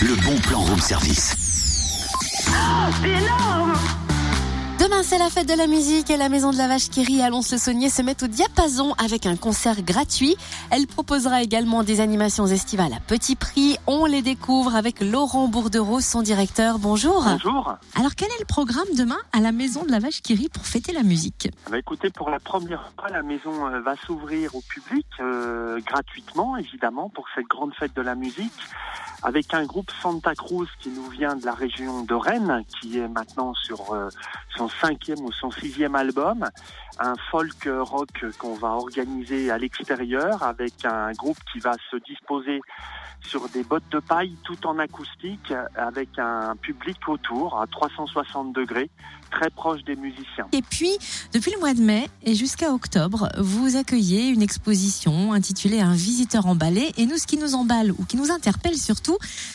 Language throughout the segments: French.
le bon plan room service. C'est énorme Demain, c'est la fête de la musique et la Maison de la Vache qui rit à Lons-le-Saunier se met au diapason avec un concert gratuit. Elle proposera également des animations estivales à petit prix. On les découvre avec Laurent Bourdereau, son directeur. Bonjour. Bonjour. Alors, quel est le programme demain à la Maison de la Vache qui rit pour fêter la musique? Bah, écoutez, pour la première fois, la maison euh, va s'ouvrir au public euh, gratuitement, évidemment, pour cette grande fête de la musique, avec un groupe Santa Cruz qui nous vient de la région de Rennes, qui est maintenant sur euh, son cinquième ou son sixième album, un folk rock qu'on va organiser à l'extérieur, avec un groupe qui va se disposer sur des bottes de paille tout en acoustique, avec un public autour à 360 degrés, très proche des musiciens. Et puis, depuis le mois de mai et jusqu'à octobre, vous accueillez une exposition intitulée Un visiteur emballé. Et nous, ce qui nous emballe ou qui nous interpelle surtout,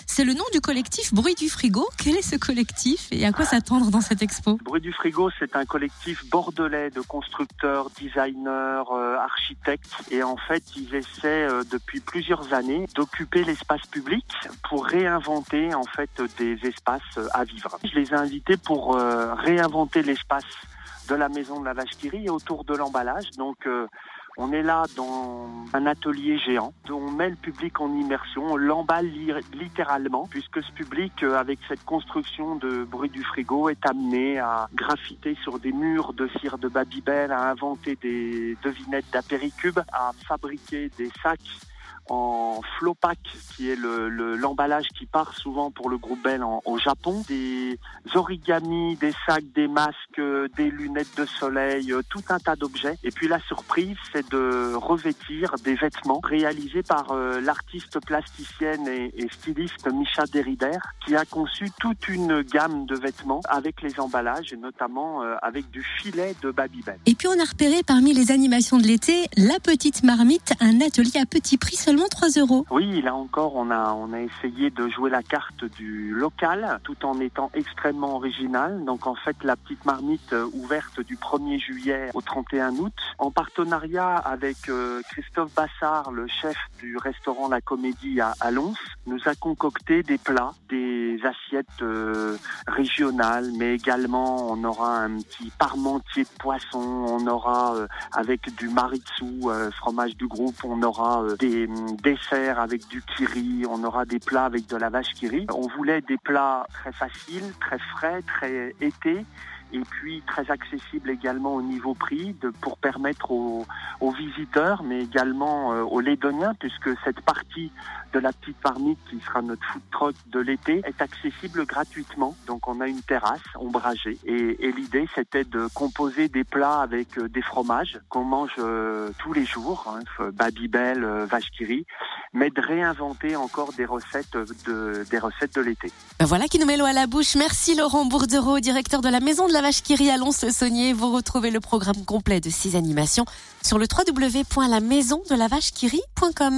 c'est le nom du collectif Bruit du Frigo. Quel est ce collectif et à quoi s'attendre dans cette expo Bruit du Frigo, c'est un collectif bordelais de constructeurs, designers, euh, architectes. Et en fait, ils essaient euh, depuis plusieurs années d'occuper l'espace public pour réinventer en fait des espaces euh, à vivre. Je les ai invités pour réinventer l'espace de la maison de la vache qui et autour de l'emballage. Donc on est là dans un atelier géant. On met le public en immersion, on l'emballe li- littéralement, puisque ce public, euh, avec cette construction de bruit du frigo, est amené à graffiter sur des murs de cire de Babybel, à inventer des devinettes d'apéricube, à fabriquer des sacs en Flopac, qui est le- le- l'emballage qui part souvent pour le groupe Bell en- au Japon, des origamis, des sacs, des masques, euh, des lunettes de soleil, euh, tout un tas d'objets. Et puis la surprise, c'est de revêtir des vêtements réalisés par euh, l'artiste plasticienne et, et styliste Micha Derrider, qui a conçu toute une gamme de vêtements avec les emballages et notamment euh, avec du filet de Babybel. Et puis on a repéré parmi les animations de l'été La Petite Marmite, un atelier à petit prix, seulement 3 euros. Oui, là encore, on a, on a essayé de jouer la carte du local tout en étant extrêmement original. Donc en fait, la petite marmite euh, ouverte du 1er juillet au 31 août, en partenariat avec euh, Christophe Bassard, le chef du restaurant La Comédie à, à Lons, nous a concocté des plats, des assiettes euh, régionales, mais également on aura un petit parmentier de poisson, on aura euh, avec du maritsu, euh, fromage du groupe, on aura des hum, desserts avec du kiri, on aura des plats avec de la vache kiri. On voulait des plats très faciles, très frais, très été et puis très accessible également au niveau prix de, pour permettre aux, aux visiteurs, mais également euh, aux Lédoniens, puisque cette partie de la petite marmite qui sera notre food truck de l'été est accessible gratuitement. Donc on a une terrasse ombragée et, et l'idée c'était de composer des plats avec euh, des fromages qu'on mange euh, tous les jours, hein, Babybel, vache qui mais de réinventer encore des recettes de, des recettes de l'été. Ben voilà qui nous met l'eau à la bouche. Merci Laurent Bourdereau, directeur de la Maison de la Vache qui rit à Lons-le-Saunier. Vous retrouvez le programme complet de ces animations sur le www.lamaisondelavachequerie.com.